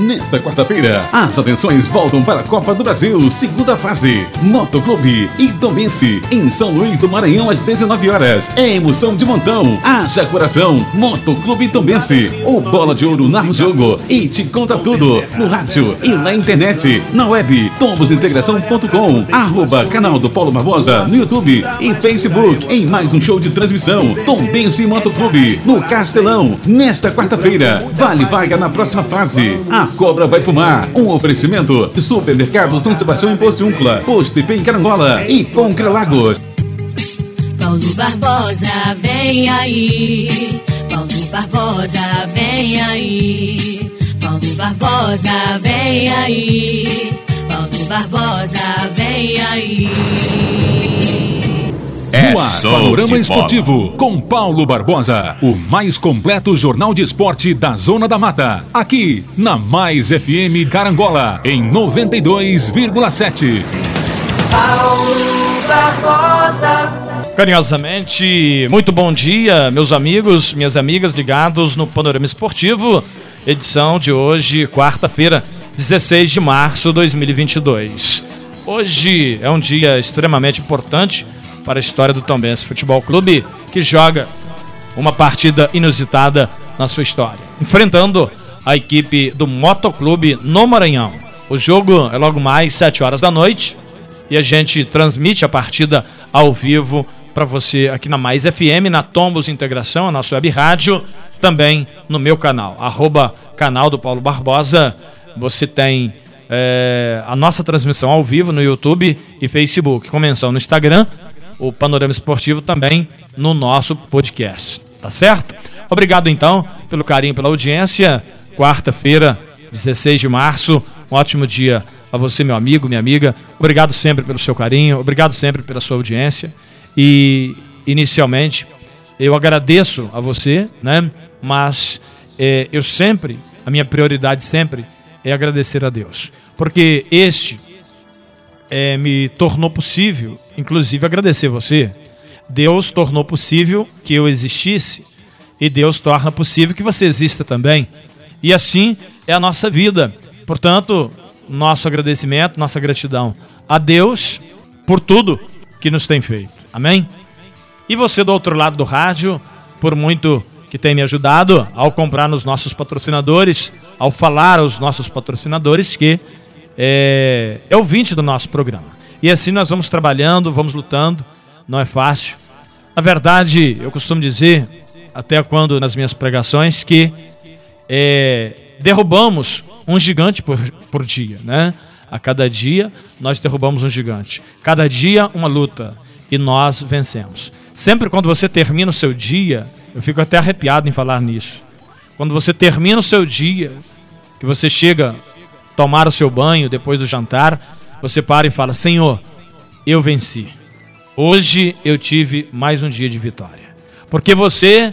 Nesta quarta-feira, as atenções voltam para a Copa do Brasil, segunda fase. Motoclube e Domense, em São Luís do Maranhão, às 19 horas. É emoção de montão. Haja coração. Motoclube Domense. O Bola de Ouro narra o jogo e te conta tudo. No rádio e na internet. Na web, tomosintegração.com. Arroba canal do Paulo Barbosa no YouTube e Facebook. Em mais um show de transmissão. Tombense Motoclube, no Castelão. Nesta quarta-feira. Vale vaga na próxima fase. A cobra vai fumar. Um oferecimento. Supermercado São Sebastião em Postiúncula. Posto IP em Carangola e Concrelagos. Paulo Barbosa, vem aí. Paulo Barbosa, vem aí. Paulo Barbosa, vem aí. Paulo Barbosa, vem aí. É no ar, Panorama Esportivo, com Paulo Barbosa, o mais completo jornal de esporte da Zona da Mata. Aqui, na Mais FM Carangola, em 92,7. Paulo Barbosa. Carinhosamente, muito bom dia, meus amigos, minhas amigas ligados no Panorama Esportivo, edição de hoje, quarta-feira, 16 de março de 2022. Hoje é um dia extremamente importante para a história do Tombense Futebol Clube, que joga uma partida inusitada na sua história, enfrentando a equipe do Motoclube no Maranhão. O jogo é logo mais 7 horas da noite e a gente transmite a partida ao vivo para você aqui na Mais FM, na Tombos Integração, a nossa web rádio, também no meu canal, arroba canal do Paulo Barbosa. Você tem é, a nossa transmissão ao vivo no YouTube e Facebook, com menção no Instagram o Panorama Esportivo também no nosso podcast. Tá certo? Obrigado então pelo carinho, pela audiência. Quarta-feira, 16 de março. Um ótimo dia a você, meu amigo, minha amiga. Obrigado sempre pelo seu carinho, obrigado sempre pela sua audiência. E inicialmente eu agradeço a você, né? Mas é, eu sempre, a minha prioridade sempre é agradecer a Deus, porque este é, me tornou possível, inclusive agradecer você. Deus tornou possível que eu existisse e Deus torna possível que você exista também. E assim é a nossa vida. Portanto, nosso agradecimento, nossa gratidão a Deus por tudo que nos tem feito. Amém? E você do outro lado do rádio, por muito que tem me ajudado ao comprar nos nossos patrocinadores, ao falar aos nossos patrocinadores que é, é ouvinte do nosso programa. E assim nós vamos trabalhando, vamos lutando, não é fácil. Na verdade, eu costumo dizer, até quando nas minhas pregações, que é, derrubamos um gigante por, por dia, né? A cada dia nós derrubamos um gigante. Cada dia uma luta e nós vencemos. Sempre quando você termina o seu dia, eu fico até arrepiado em falar nisso. Quando você termina o seu dia, que você chega tomar o seu banho depois do jantar, você para e fala: Senhor, eu venci. Hoje eu tive mais um dia de vitória. Porque você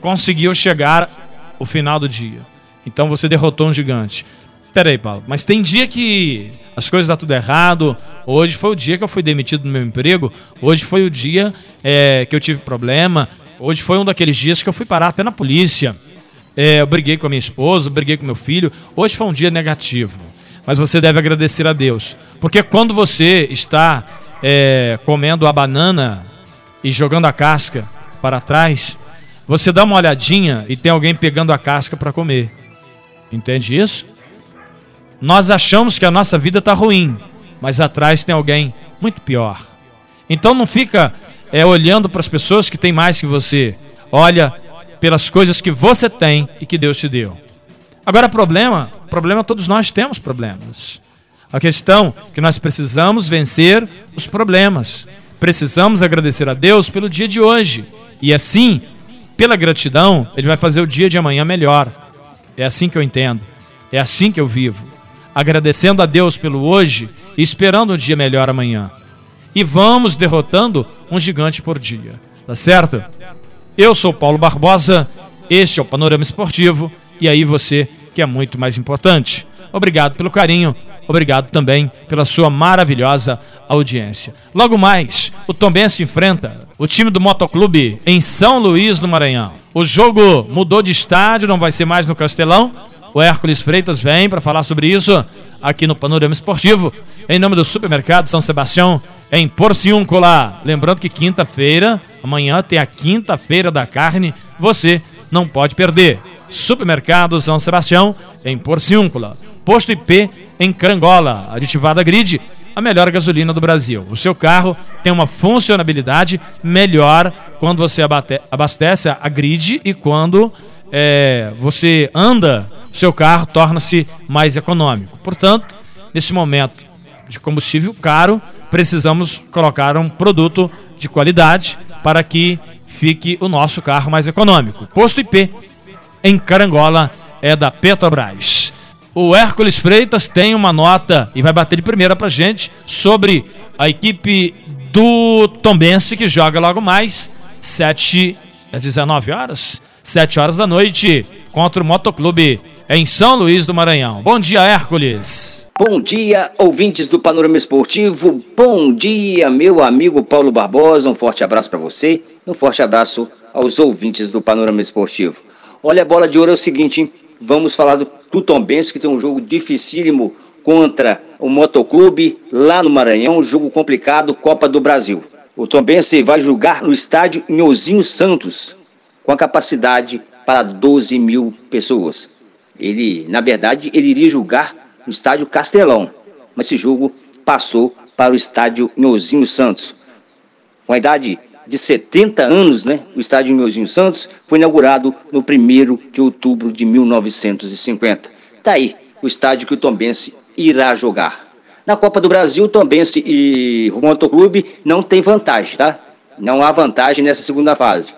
conseguiu chegar ao final do dia. Então você derrotou um gigante. Peraí, Paulo, mas tem dia que as coisas dão tudo errado. Hoje foi o dia que eu fui demitido do meu emprego. Hoje foi o dia é, que eu tive problema. Hoje foi um daqueles dias que eu fui parar até na polícia. É, eu briguei com a minha esposa, briguei com meu filho. Hoje foi um dia negativo. Mas você deve agradecer a Deus. Porque quando você está é, comendo a banana e jogando a casca para trás, você dá uma olhadinha e tem alguém pegando a casca para comer. Entende isso? Nós achamos que a nossa vida está ruim, mas atrás tem alguém muito pior. Então não fica é, olhando para as pessoas que têm mais que você. Olha pelas coisas que você tem e que Deus te deu. Agora, problema, problema todos nós temos problemas. A questão é que nós precisamos vencer os problemas. Precisamos agradecer a Deus pelo dia de hoje. E assim, pela gratidão, Ele vai fazer o dia de amanhã melhor. É assim que eu entendo. É assim que eu vivo. Agradecendo a Deus pelo hoje e esperando um dia melhor amanhã. E vamos derrotando um gigante por dia. Tá certo? Eu sou Paulo Barbosa, este é o Panorama Esportivo e aí você que é muito mais importante. Obrigado pelo carinho, obrigado também pela sua maravilhosa audiência. Logo mais, o Tombense enfrenta o time do Motoclube em São Luís, no Maranhão. O jogo mudou de estádio, não vai ser mais no Castelão, O Hércules Freitas vem para falar sobre isso aqui no Panorama Esportivo, em nome do Supermercado São Sebastião, em Porciúncula. Lembrando que quinta-feira, amanhã tem a quinta-feira da carne, você não pode perder. Supermercado São Sebastião, em Porciúncula. Posto IP, em Carangola. Aditivada Grid, a melhor gasolina do Brasil. O seu carro tem uma funcionalidade melhor quando você abastece a grid e quando é, você anda, o seu carro torna-se mais econômico. Portanto, nesse momento de combustível caro, precisamos colocar um produto de qualidade para que fique o nosso carro mais econômico. Posto IP em Carangola é da Petrobras. O Hércules Freitas tem uma nota e vai bater de primeira pra gente sobre a equipe do Tombense que joga logo mais 7 às 19 horas, 7 horas da noite contra o Motoclube em São Luís do Maranhão. Bom dia, Hércules. Bom dia, ouvintes do Panorama Esportivo. Bom dia, meu amigo Paulo Barbosa. Um forte abraço para você. Um forte abraço aos ouvintes do Panorama Esportivo. Olha, a bola de ouro é o seguinte, hein? Vamos falar do, do Tombense, que tem um jogo dificílimo contra o Motoclube lá no Maranhão, um jogo complicado, Copa do Brasil. O Tombense vai jogar no estádio Nhozinho Santos, com a capacidade para 12 mil pessoas. Ele, na verdade, ele iria jogar no estádio Castelão, mas esse jogo passou para o estádio Nhozinho Santos. Com a idade de 70 anos, né? O estádio Meuzinho Santos foi inaugurado no 1 de outubro de 1950. Tá aí o estádio que o Tombense irá jogar. Na Copa do Brasil, Tombense e o Motoclube não tem vantagem, tá? Não há vantagem nessa segunda fase.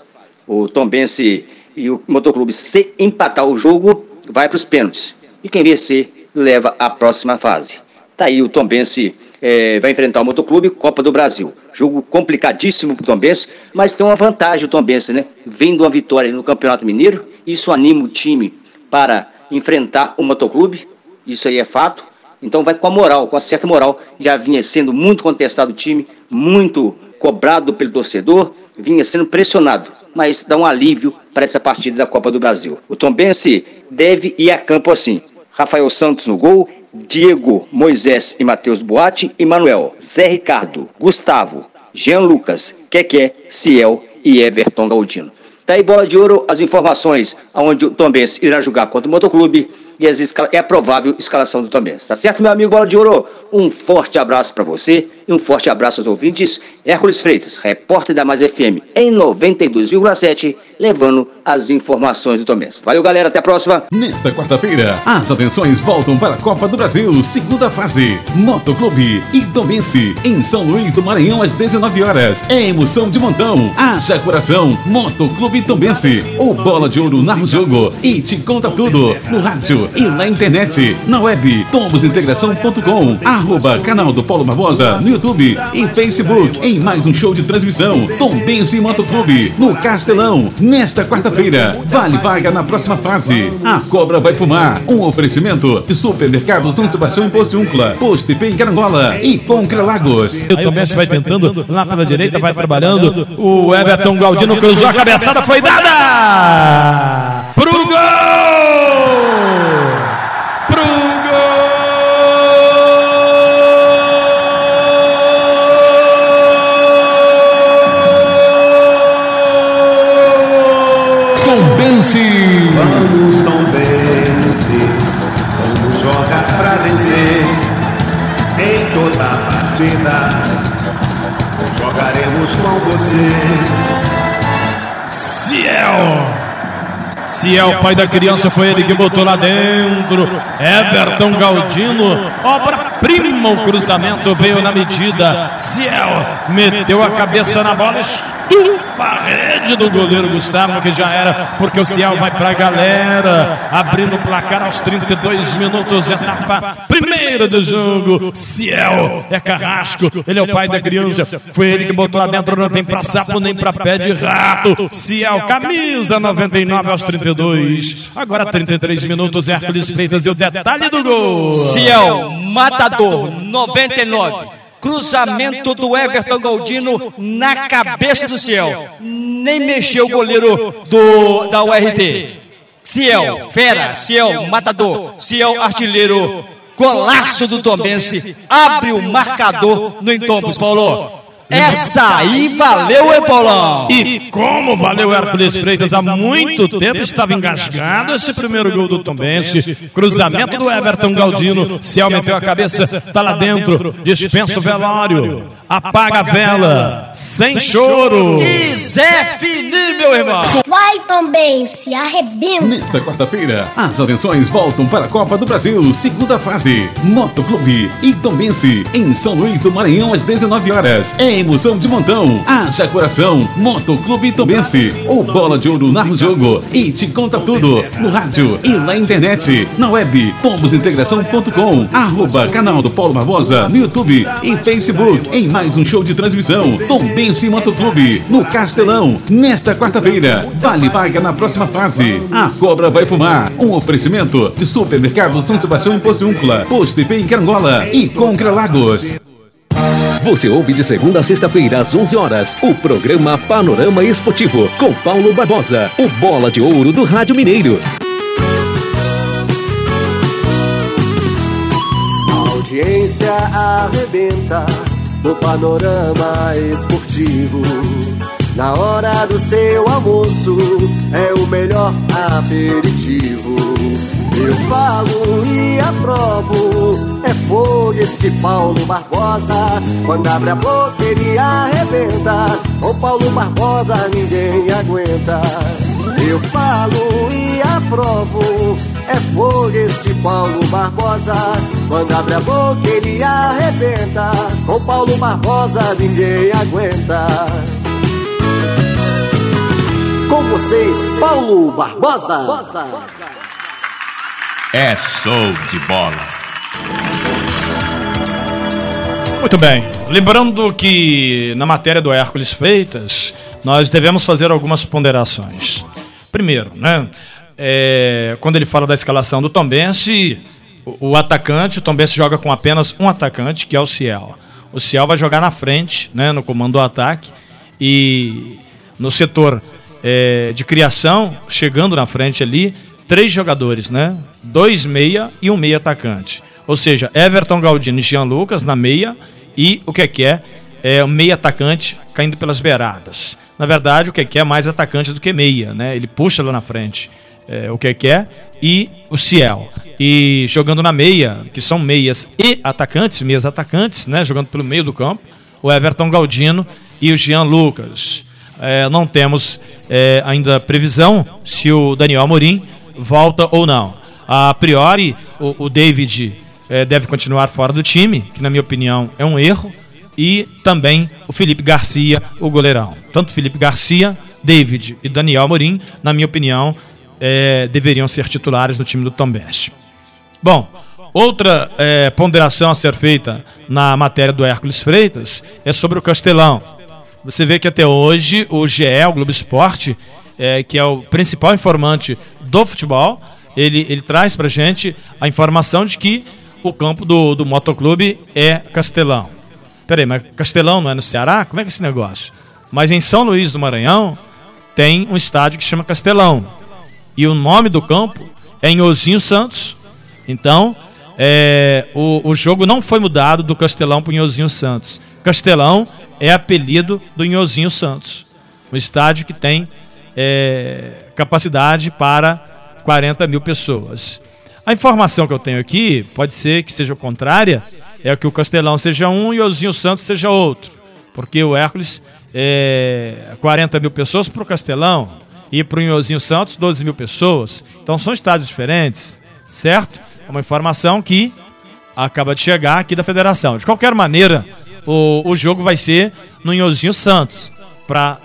O Tombense e o Motoclube, se empatar o jogo, vai para os pênaltis. E quem vencer, leva à próxima fase. Tá aí o Tombense é, vai enfrentar o Motoclube Copa do Brasil. Jogo complicadíssimo para o Tombense, mas tem uma vantagem o Tombense, né? Vendo uma vitória no Campeonato Mineiro, isso anima o time para enfrentar o Motoclube, isso aí é fato. Então vai com a moral, com a certa moral. Já vinha sendo muito contestado o time, muito cobrado pelo torcedor, vinha sendo pressionado, mas dá um alívio para essa partida da Copa do Brasil. O Tombense deve ir a campo assim. Rafael Santos no gol, Diego, Moisés e Matheus Boate e Manuel, Zé Ricardo, Gustavo, Jean Lucas, Keké, Ciel e Everton Galdino. Tá aí bola de ouro, as informações aonde o Tombense irá jogar contra o Motoclube e as é a provável escalação do Tombense. Tá certo, meu amigo Bola de Ouro? Um forte abraço para você e um forte abraço aos ouvintes. Hércules Freitas, repórter da Mais FM em 92,7, levando as informações do Tombense. Valeu, galera, até a próxima. Nesta quarta-feira, as atenções voltam para a Copa do Brasil, segunda fase. Motoclube e Tombense em São Luís do Maranhão às 19 horas. É emoção de montão. Haja coração. Motoclube Tombense. O Bola de Ouro narra o jogo e te conta tudo no rádio e na internet, na web tomosintegração.com, arroba canal do Paulo Barbosa no YouTube e Facebook, em mais um show de transmissão, Tom Benz e Motoclube, no Castelão, nesta quarta-feira. Vale vaga na próxima fase. A cobra vai fumar. Um oferecimento de Supermercado São Sebastião em Postiúncula, Posto IP em Carangola e Pôncra Lagos. O Tom Benz vai tentando, lá pela direita, vai trabalhando. O Everton Galdino cruzou a cabeçada, foi dada! Pro gol! Ciel, pai da criança, foi ele que botou lá dentro. Everton Galdino, obra-prima, o cruzamento veio na medida. Ciel meteu a cabeça na bola, rede do goleiro Gustavo, que já era, porque o Ciel vai pra galera, abrindo o placar aos 32 minutos, etapa primeira do jogo. Ciel é carrasco, ele é o pai da criança, foi ele que botou lá dentro, não tem pra sapo nem pra pé de rato. Ciel, camisa 99 aos 32. Agora 33 minutos, Hércules Feitas e o detalhe do gol. Ciel, matador, 99. Cruzamento do Everton Galdino na cabeça do céu. Nem mexeu o goleiro do, da URT. Ciel, fera, Ciel, matador, Ciel, artilheiro, golaço do Tombense, abre o marcador no Entombos, Paulo. Essa aí valeu, hein, Paulão? E como valeu Hércules Freitas há muito tempo estava engasgado esse primeiro gol do Tombense. Cruzamento do Everton Galdino. Se aumentou a cabeça, tá lá dentro. Dispensa o velório. Apaga a vela. Sem choro. E Zé Fini, meu irmão. Vai também, se arrebenta. Nesta quarta-feira, as atenções voltam para a Copa do Brasil, segunda fase. Motoclube e Tombense, em São Luís do Maranhão, às 19 horas. É emoção de montão. Haja coração. Motoclube e Tombense. O Bola de Ouro narra o jogo e te conta tudo. No rádio e na internet. Na web, tomosintegração.com. Arroba canal do Paulo Barbosa no YouTube e Facebook. Em mais um show de transmissão. Tombense Motoclube, no Castelão. Nesta quarta-feira. Vale vaga na próxima fase. A cobra vai fumar. Um oferecimento de Supermercado São Sebastião em Postiúncula, Posto IP em Carangola e Concra Lagos. Você ouve de segunda a sexta-feira às 11 horas o programa Panorama Esportivo com Paulo Barbosa, o bola de ouro do Rádio Mineiro. A audiência arrebenta no panorama esportivo. Na hora do seu almoço é o melhor aperitivo. Eu falo e aprovo, é fogo este Paulo Barbosa. Quando abre a boca ele arrebenta, com Paulo Barbosa ninguém aguenta. Eu falo e aprovo, é fogo este Paulo Barbosa. Quando abre a boca ele arrebenta, com Paulo Barbosa ninguém aguenta. Com vocês, Paulo Barbosa. É show de bola. Muito bem. Lembrando que na matéria do Hércules Freitas, nós devemos fazer algumas ponderações. Primeiro, né? é, quando ele fala da escalação do Tombense, o, o atacante, o Tombense joga com apenas um atacante, que é o Ciel. O Ciel vai jogar na frente, né, no comando do ataque, e no setor é, de criação, chegando na frente ali, três jogadores, né? Dois meia e um meia atacante. Ou seja, Everton Galdino e Jean Lucas na meia e o que é que é? É meia atacante caindo pelas beiradas. Na verdade, o que é que é mais atacante do que meia, né? Ele puxa lá na frente é, o que é que é e o Ciel. E jogando na meia, que são meias e atacantes, meias atacantes, né? Jogando pelo meio do campo, o Everton Galdino e o Jean Lucas. É, não temos é, ainda previsão se o Daniel Amorim volta ou não. A priori, o, o David é, deve continuar fora do time, que na minha opinião é um erro, e também o Felipe Garcia, o goleirão. Tanto Felipe Garcia, David e Daniel Amorim, na minha opinião, é, deveriam ser titulares no time do Tombense. Bom, outra é, ponderação a ser feita na matéria do Hércules Freitas é sobre o Castelão. Você vê que até hoje o GE, o Globo Esporte, é, que é o principal informante do futebol, ele, ele traz pra gente a informação de que o campo do, do motoclube é Castelão. Peraí, mas Castelão não é no Ceará? Como é que é esse negócio? Mas em São Luís do Maranhão tem um estádio que chama Castelão. E o nome do campo é Inhozinho Santos. Então, é, o, o jogo não foi mudado do Castelão para Inhozinho Santos. Castelão é apelido do Inhozinho Santos. Um estádio que tem é, capacidade para 40 mil pessoas. A informação que eu tenho aqui, pode ser que seja contrária, é que o Castelão seja um e o Inhozinho Santos seja outro. Porque o Hércules é 40 mil pessoas para o Castelão e para o Inhozinho Santos 12 mil pessoas. Então são estádios diferentes, certo? É uma informação que acaba de chegar aqui da federação. De qualquer maneira, o, o jogo vai ser no Inhozinho Santos, para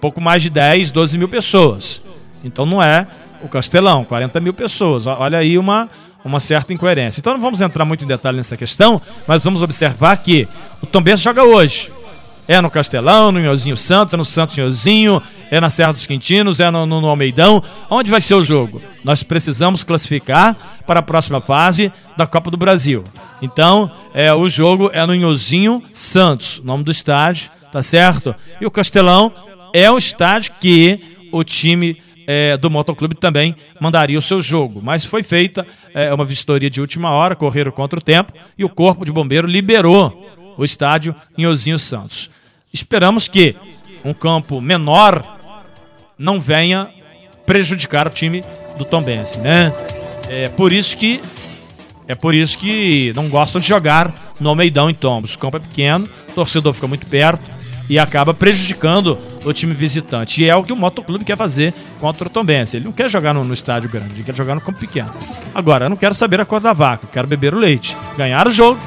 pouco mais de 10, 12 mil pessoas. Então não é o Castelão, 40 mil pessoas. Olha aí uma, uma certa incoerência. Então não vamos entrar muito em detalhe nessa questão, mas vamos observar que o Tombense joga hoje. É no Castelão, no Inhozinho Santos, é no Santos Inhozinho, é na Serra dos Quintinos, é no, no, no, Almeidão. Onde vai ser o jogo? Nós precisamos classificar para a próxima fase da Copa do Brasil. Então, é, o jogo é no Inhozinho Santos, nome do estádio, tá certo? E o Castelão é o estádio que o time é, do Motoclube também mandaria o seu jogo. Mas foi feita é, uma vistoria de última hora, correram contra o tempo e o Corpo de Bombeiro liberou o estádio em Ozinho Santos. Esperamos que um campo menor não venha prejudicar o time do Tombense, né? É por isso que é por isso que não gostam de jogar no Almeidão em Tombos. O campo é pequeno, o torcedor fica muito perto e acaba prejudicando o time visitante. E é o que o Motoclube quer fazer contra o Tombense. Ele não quer jogar no, no, estádio grande, ele quer jogar no campo pequeno. Agora, eu não quero saber a cor da vaca, eu quero beber o leite. Ganhar o jogo,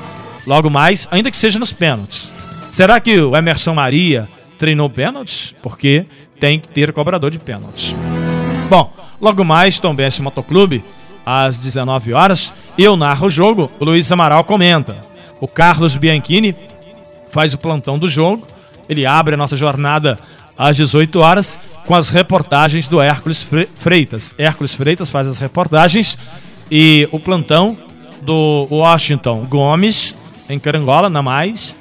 logo mais, ainda que seja nos pênaltis. Será que o Emerson Maria treinou pênaltis? Porque tem que ter cobrador de pênaltis. Bom, logo mais, Tombense Motoclube, às 19 horas, eu narro o jogo, o Luiz Amaral comenta. O Carlos Bianchini faz o plantão do jogo ele abre a nossa jornada às 18 horas com as reportagens do Hércules Freitas. Hércules Freitas faz as reportagens e o plantão do Washington Gomes, em Carangola, na Mais,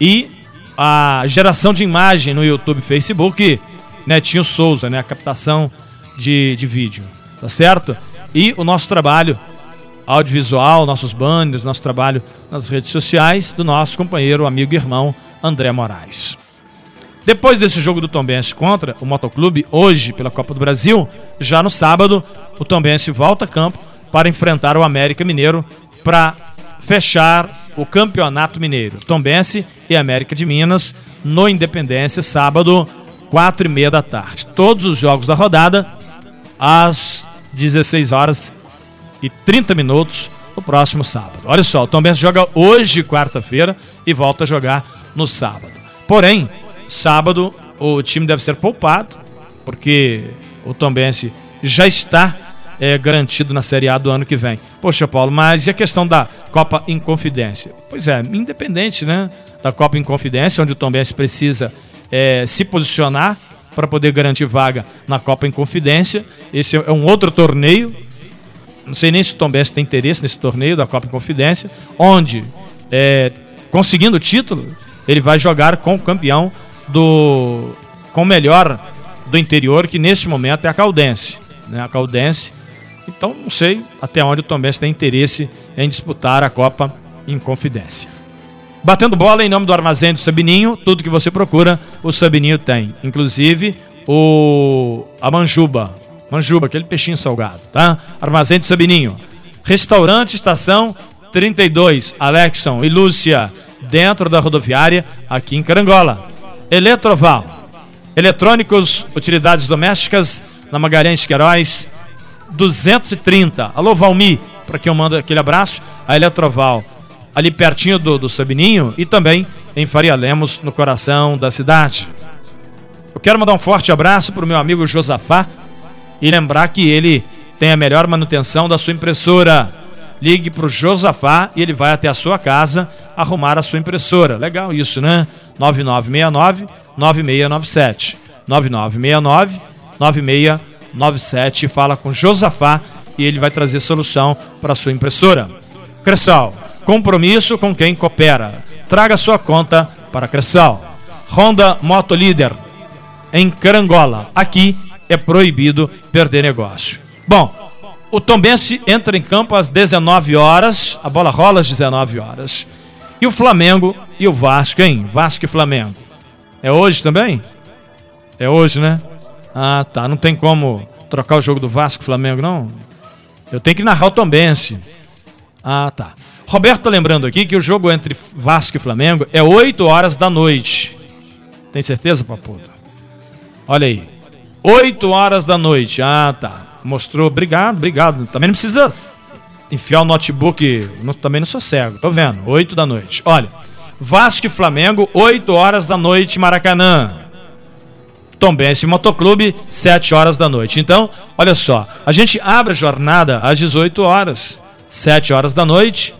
e a geração de imagem no YouTube Facebook, Netinho Souza, né? A captação de, de vídeo, tá certo? E o nosso trabalho audiovisual, nossos banners, nosso trabalho nas redes sociais do nosso companheiro, amigo e irmão André Moraes. Depois desse jogo do Tombense contra o Motoclube, hoje pela Copa do Brasil, já no sábado, o Tombense volta a campo para enfrentar o América Mineiro para fechar o Campeonato Mineiro. Tombense e América de Minas no Independência, sábado, quatro e meia da tarde. Todos os jogos da rodada às 16 horas e 30 minutos no próximo sábado. Olha só, o Tombense joga hoje, quarta-feira, e volta a jogar no sábado. Porém, Sábado o time deve ser poupado, porque o Tombense já está é, garantido na Série A do ano que vem. Poxa, Paulo, mas e a questão da Copa Inconfidência? Pois é, independente né, da Copa Inconfidência, onde o Tombense precisa é, se posicionar para poder garantir vaga na Copa Inconfidência. Esse é um outro torneio. Não sei nem se o Tombense tem interesse nesse torneio da Copa Inconfidência, onde, é, conseguindo o título, ele vai jogar com o campeão do com o melhor do interior, que neste momento é a Caldense. Né? A Caldense. Então não sei até onde o Tombense tem interesse em disputar a Copa em confidência. Batendo bola em nome do armazém do Sabininho, tudo que você procura, o Sabininho tem. Inclusive o a manjuba. Manjuba, aquele peixinho salgado, tá? Armazém do Sabininho. Restaurante Estação 32, Alexson e Lúcia, dentro da rodoviária, aqui em Carangola. Eletroval. Eletrônicos, utilidades domésticas, na Magalhães Queiroz, 230. Alô, Valmi, para quem eu mando aquele abraço. A Eletroval, ali pertinho do, do Sabininho e também em Faria Lemos, no coração da cidade. Eu quero mandar um forte abraço para o meu amigo Josafá e lembrar que ele tem a melhor manutenção da sua impressora. Ligue para o Josafá e ele vai até a sua casa arrumar a sua impressora. Legal isso, né? 9969 9697. 9969 9697. Fala com Josafá e ele vai trazer solução para sua impressora. Cressal, compromisso com quem coopera. Traga sua conta para Cressal. Honda Moto Líder em Carangola. Aqui é proibido perder negócio. Bom, o Tombense entra em campo às 19 horas, a bola rola às 19 horas. E o Flamengo e o Vasco, hein? Vasco e Flamengo. É hoje também? É hoje, né? Ah, tá. Não tem como trocar o jogo do Vasco Flamengo, não? Eu tenho que narrar o Tombense. Ah, tá. Roberto tá lembrando aqui que o jogo entre Vasco e Flamengo é 8 horas da noite. Tem certeza, Papudo? Olha aí. 8 horas da noite. Ah, tá. Mostrou. Obrigado, obrigado. Também não precisa enfiar o notebook. No, também não sou cego, tô vendo. 8 da noite. Olha, Vasco e Flamengo, 8 horas da noite, Maracanã. Tombense Motoclube, 7 horas da noite. Então, olha só, a gente abre a jornada às 18 horas, 7 horas da noite.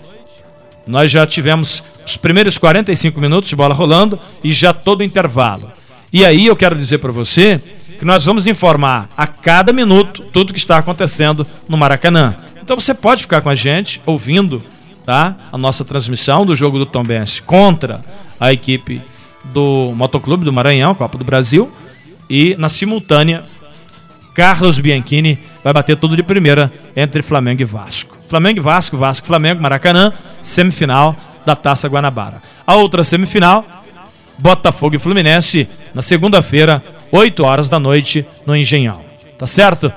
Nós já tivemos os primeiros 45 minutos de bola rolando e já todo o intervalo. E aí eu quero dizer para você que nós vamos informar a cada minuto tudo que está acontecendo no Maracanã. Então você pode ficar com a gente ouvindo tá? a nossa transmissão do jogo do Tombense contra a equipe do Motoclube do Maranhão, Copa do Brasil, e na simultânea Carlos Bianchini vai bater tudo de primeira entre Flamengo e Vasco. Flamengo e Vasco, Vasco Flamengo, Maracanã, semifinal da Taça Guanabara. A outra semifinal, Botafogo e Fluminense, na segunda-feira, 8 horas da noite, no Engenhão. Tá certo?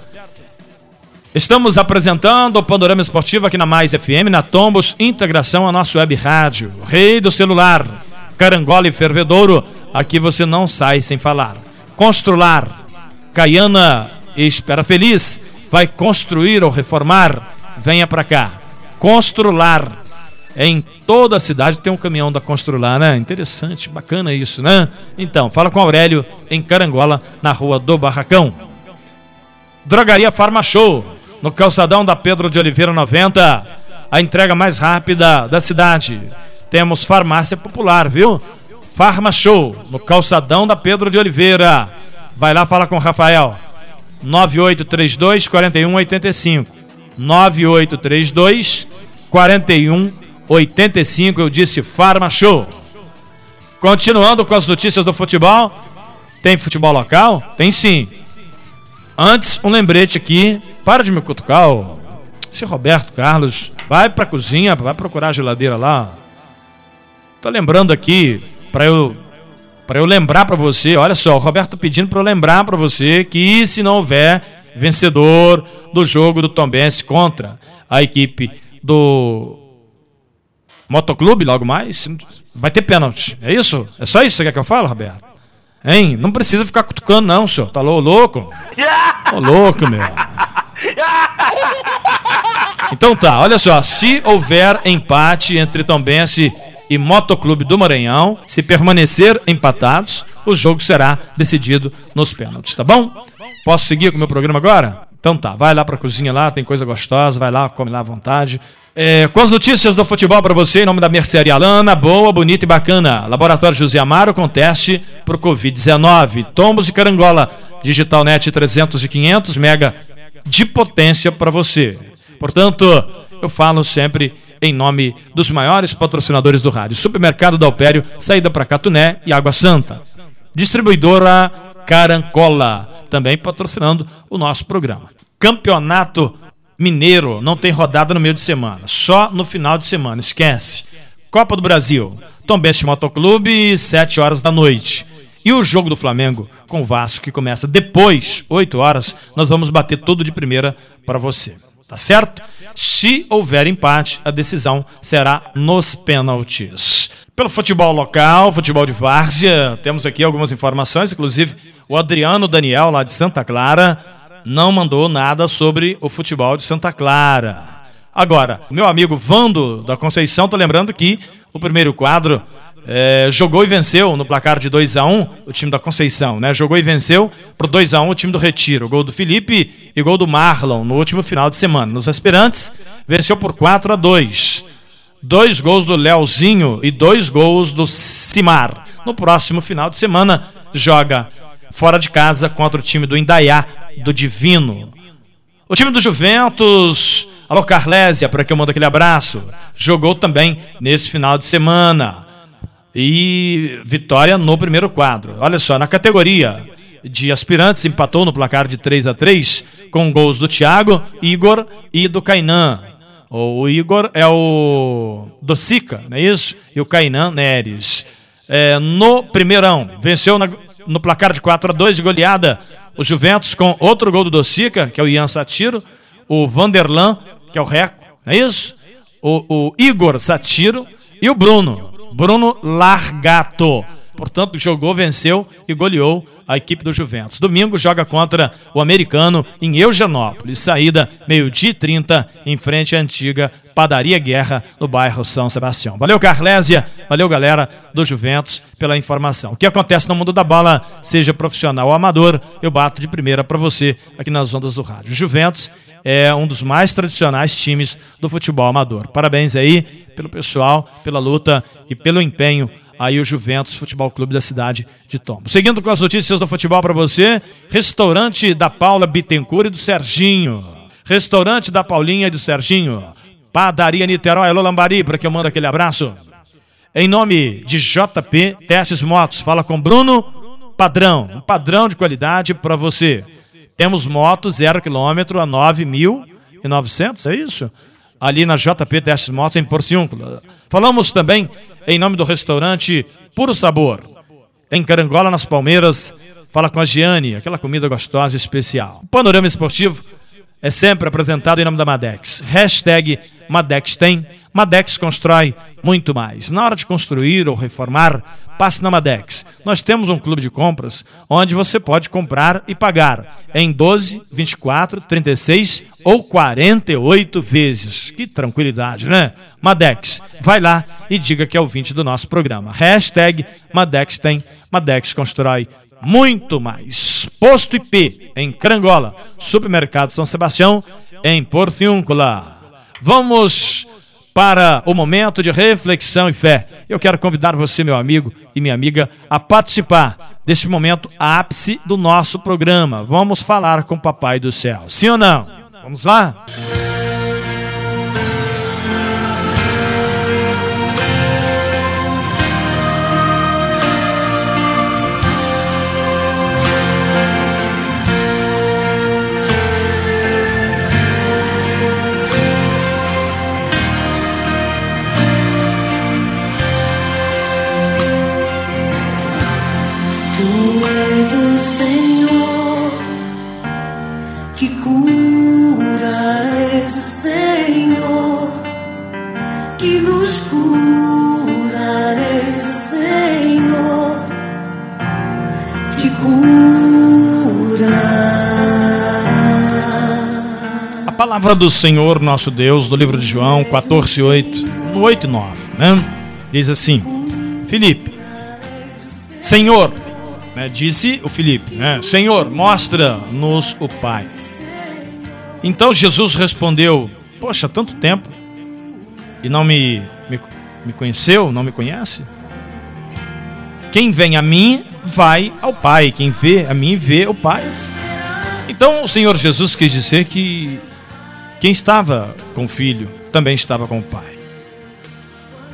Estamos apresentando o Panorama Esportivo aqui na Mais FM, na Tombos, integração a nosso web rádio. Rei do celular, carangola e fervedouro, aqui você não sai sem falar. Constrular, Caiana Espera Feliz, vai construir ou reformar? Venha pra cá. Constrular, em toda a cidade tem um caminhão da Constrular, né? Interessante, bacana isso, né? Então, fala com Aurélio em Carangola, na rua do Barracão. Drogaria Farma Show no calçadão da Pedro de Oliveira 90, a entrega mais rápida da cidade. Temos farmácia popular, viu? Farma Show, no calçadão da Pedro de Oliveira. Vai lá falar com o Rafael. 9832 4185. 9832 4185. Eu disse Farma Show. Continuando com as notícias do futebol. Tem futebol local? Tem sim. Antes, um lembrete aqui para de me cutucar. Esse Roberto Carlos, vai pra cozinha, vai procurar a geladeira lá. Tô lembrando aqui, para eu para eu lembrar para você, olha só, o Roberto pedindo para eu lembrar para você que se não houver vencedor do jogo do Tombense contra a equipe do Motoclube logo mais, vai ter pênalti. É isso? É só isso que você quer que eu fale, Roberto? Hein? Não precisa ficar cutucando não, senhor. Tá louco? Ô louco, meu. Então tá, olha só, se houver empate entre Tombense e Motoclube do Maranhão, se permanecer empatados, o jogo será decidido nos pênaltis, tá bom? Posso seguir com o meu programa agora? Então tá, vai lá pra cozinha lá, tem coisa gostosa, vai lá, come lá à vontade. É, com as notícias do futebol para você, em nome da Mercearia Alana, boa, bonita e bacana. Laboratório José Amaro com teste pro Covid-19. Tombos e Carangola, Digital Net 300 e 500 mega de potência para você. Portanto, eu falo sempre em nome dos maiores patrocinadores do rádio: Supermercado da Alpério, saída para Catuné e Água Santa. Distribuidora Carancola, também patrocinando o nosso programa. Campeonato Mineiro não tem rodada no meio de semana, só no final de semana, esquece. Copa do Brasil, Tombense Motoclube, 7 horas da noite. E o jogo do Flamengo com o Vasco, que começa depois, 8 horas, nós vamos bater tudo de primeira para você. Tá certo? Se houver empate, a decisão será nos pênaltis. Pelo futebol local, futebol de várzea, temos aqui algumas informações, inclusive o Adriano Daniel, lá de Santa Clara, não mandou nada sobre o futebol de Santa Clara. Agora, meu amigo Vando da Conceição tá lembrando que o primeiro quadro é, jogou e venceu no placar de 2 a 1 um, o time da Conceição, né? Jogou e venceu pro 2 a 1 um, o time do Retiro. Gol do Felipe e gol do Marlon no último final de semana. Nos aspirantes, venceu por 4 a 2. Dois gols do Leozinho e dois gols do Simar. No próximo final de semana, joga fora de casa contra o time do Indaiá do Divino. O time do Juventus, alô Carlésia, para que eu mando aquele abraço, jogou também nesse final de semana e vitória no primeiro quadro. Olha só, na categoria de aspirantes, empatou no placar de 3 a 3 com gols do Thiago, Igor e do Kainan. O Igor é o do Sica, não é isso? E o Kainan Neres. É, no primeirão, venceu na, no placar de 4 a 2 de goleada o Juventus com outro gol do Docica, que é o Ian Satiro, o Vanderlan, que é o Reco, não é isso? O, o Igor Satiro e o Bruno. Bruno Largato. Portanto, jogou, venceu e goleou a equipe do Juventus. Domingo joga contra o americano em Eugenópolis. Saída meio-dia e 30 em frente à antiga Padaria Guerra no bairro São Sebastião. Valeu, Carlésia. Valeu, galera do Juventus, pela informação. O que acontece no mundo da bola, seja profissional ou amador, eu bato de primeira para você aqui nas ondas do rádio. Juventus é um dos mais tradicionais times do futebol amador. Parabéns aí pelo pessoal, pela luta e pelo empenho aí o Juventus Futebol Clube da cidade de Tombo. Seguindo com as notícias do futebol para você, restaurante da Paula Bittencourt e do Serginho. Restaurante da Paulinha e do Serginho. Padaria Niterói, alô Lambari, para que eu mando aquele abraço. Em nome de JP Testes Motos, fala com Bruno Padrão, um padrão de qualidade para você. Temos moto zero quilômetro a 9.900, é isso? Ali na JP Testes Motos em Porciúncula. Falamos também em nome do restaurante Puro Sabor. Em Carangola, nas Palmeiras, fala com a Giane, aquela comida gostosa e especial. Panorama Esportivo é sempre apresentado em nome da Madex. Hashtag Madex tem, Madex constrói muito mais. Na hora de construir ou reformar, passe na Madex. Nós temos um clube de compras onde você pode comprar e pagar em 12, 24, 36 ou 48 vezes. Que tranquilidade, né? Madex, vai lá e diga que é ouvinte do nosso programa. Hashtag Madex tem, Madex constrói muito mais. Posto IP em Crangola, Supermercado São Sebastião em Porciúncula. Vamos para o momento de reflexão e fé. Eu quero convidar você, meu amigo e minha amiga, a participar deste momento ápice do nosso programa. Vamos falar com o Papai do Céu. Sim ou não? Vamos lá? Tu Senhor que cura, és o Senhor que nos cura, és o Senhor que cura. A palavra do Senhor nosso Deus, do livro de João 14, 8, no 8 e 9, né? Diz assim: Filipe, Senhor, né, disse o Filipe, né, Senhor, mostra-nos o Pai. Então Jesus respondeu: Poxa, tanto tempo e não me, me, me conheceu, não me conhece? Quem vem a mim vai ao Pai, quem vê a mim vê o Pai. Então o Senhor Jesus quis dizer que quem estava com o Filho também estava com o Pai.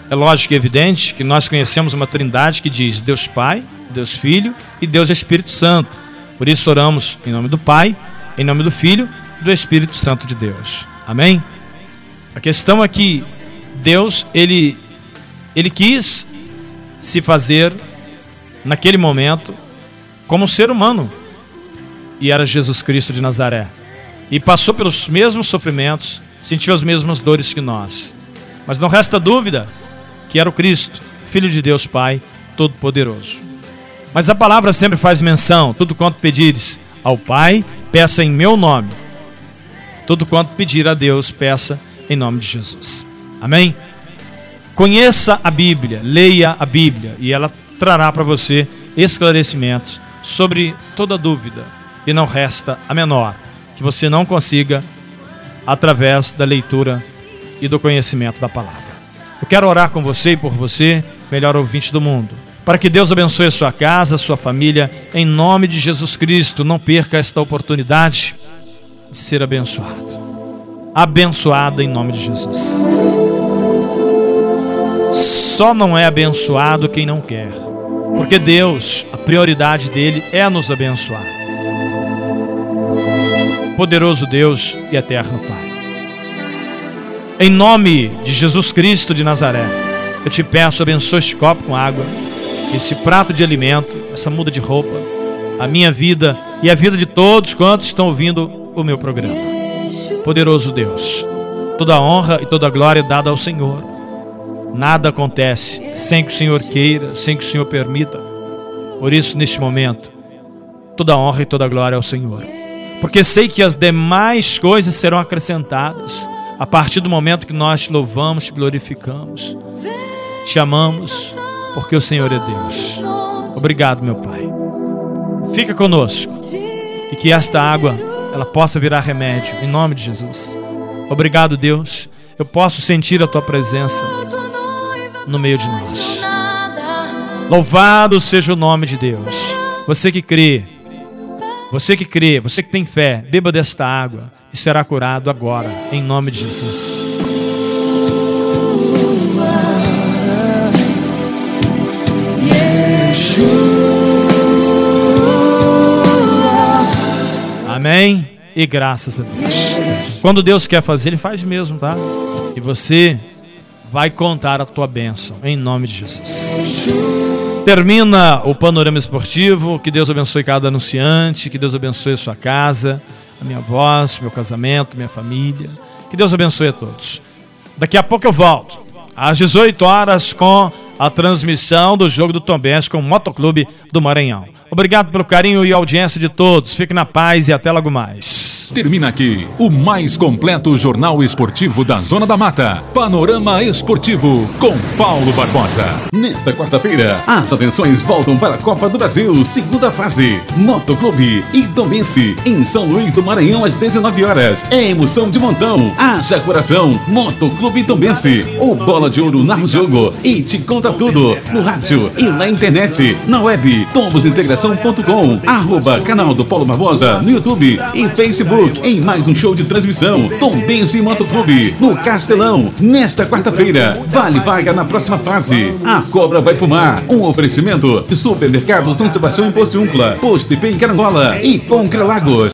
É lógico e evidente que nós conhecemos uma trindade que diz Deus Pai, Deus Filho e Deus Espírito Santo. Por isso oramos em nome do Pai, em nome do Filho do Espírito Santo de Deus. Amém? A questão é que Deus, ele, ele quis se fazer naquele momento como um ser humano. E era Jesus Cristo de Nazaré. E passou pelos mesmos sofrimentos, sentiu as mesmas dores que nós. Mas não resta dúvida que era o Cristo, Filho de Deus Pai Todo-Poderoso. Mas a palavra sempre faz menção: tudo quanto pedires ao Pai, peça em meu nome. Tudo quanto pedir a Deus, peça em nome de Jesus. Amém? Conheça a Bíblia, leia a Bíblia e ela trará para você esclarecimentos sobre toda dúvida. E não resta a menor que você não consiga através da leitura e do conhecimento da palavra. Eu quero orar com você e por você, melhor ouvinte do mundo, para que Deus abençoe a sua casa, a sua família, em nome de Jesus Cristo. Não perca esta oportunidade de ser abençoado. Abençoado em nome de Jesus. Só não é abençoado quem não quer, porque Deus, a prioridade dele é nos abençoar. Poderoso Deus e eterno Pai. Em nome de Jesus Cristo de Nazaré, eu te peço, abençoe este copo com água, esse prato de alimento, essa muda de roupa, a minha vida e a vida de todos quantos estão ouvindo o meu programa. Poderoso Deus, toda a honra e toda a glória é dada ao Senhor. Nada acontece sem que o Senhor queira, sem que o Senhor permita. Por isso, neste momento, toda a honra e toda a glória ao Senhor. Porque sei que as demais coisas serão acrescentadas a partir do momento que nós te louvamos, te glorificamos, te amamos, porque o Senhor é Deus. Obrigado, meu Pai. Fica conosco e que esta água ela possa virar remédio em nome de Jesus. Obrigado, Deus. Eu posso sentir a tua presença no meio de nós. Louvado seja o nome de Deus. Você que crê, você que crê, você que tem fé, beba desta água e será curado agora, em nome de Jesus. Amém. e graças a Deus. Quando Deus quer fazer, Ele faz mesmo, tá? E você vai contar a tua bênção, em nome de Jesus. Termina o panorama esportivo. Que Deus abençoe cada anunciante, que Deus abençoe a sua casa, a minha voz, meu casamento, minha família. Que Deus abençoe a todos. Daqui a pouco eu volto, às 18 horas, com a transmissão do jogo do Tombense com o Motoclube do Maranhão. Obrigado pelo carinho e audiência de todos. Fique na paz e até logo mais. Termina aqui o mais completo jornal esportivo da Zona da Mata. Panorama Esportivo com Paulo Barbosa. Nesta quarta-feira, as atenções voltam para a Copa do Brasil, segunda fase. Motoclube e Domense, em São Luís do Maranhão, às 19 horas. É emoção de montão. Haja coração. Motoclube Domense. O Bola de Ouro narra o jogo e te conta tudo. No rádio e na internet. Na web, tombosintegração.com. Arroba canal do Paulo Barbosa no YouTube e Facebook em mais um show de transmissão Tom Benz Motoclube no Castelão nesta quarta-feira. Vale vaga na próxima fase. A cobra vai fumar. Um oferecimento de supermercado São Sebastião em Postiúncula, Posto IP em Carangola e Pão Lagos.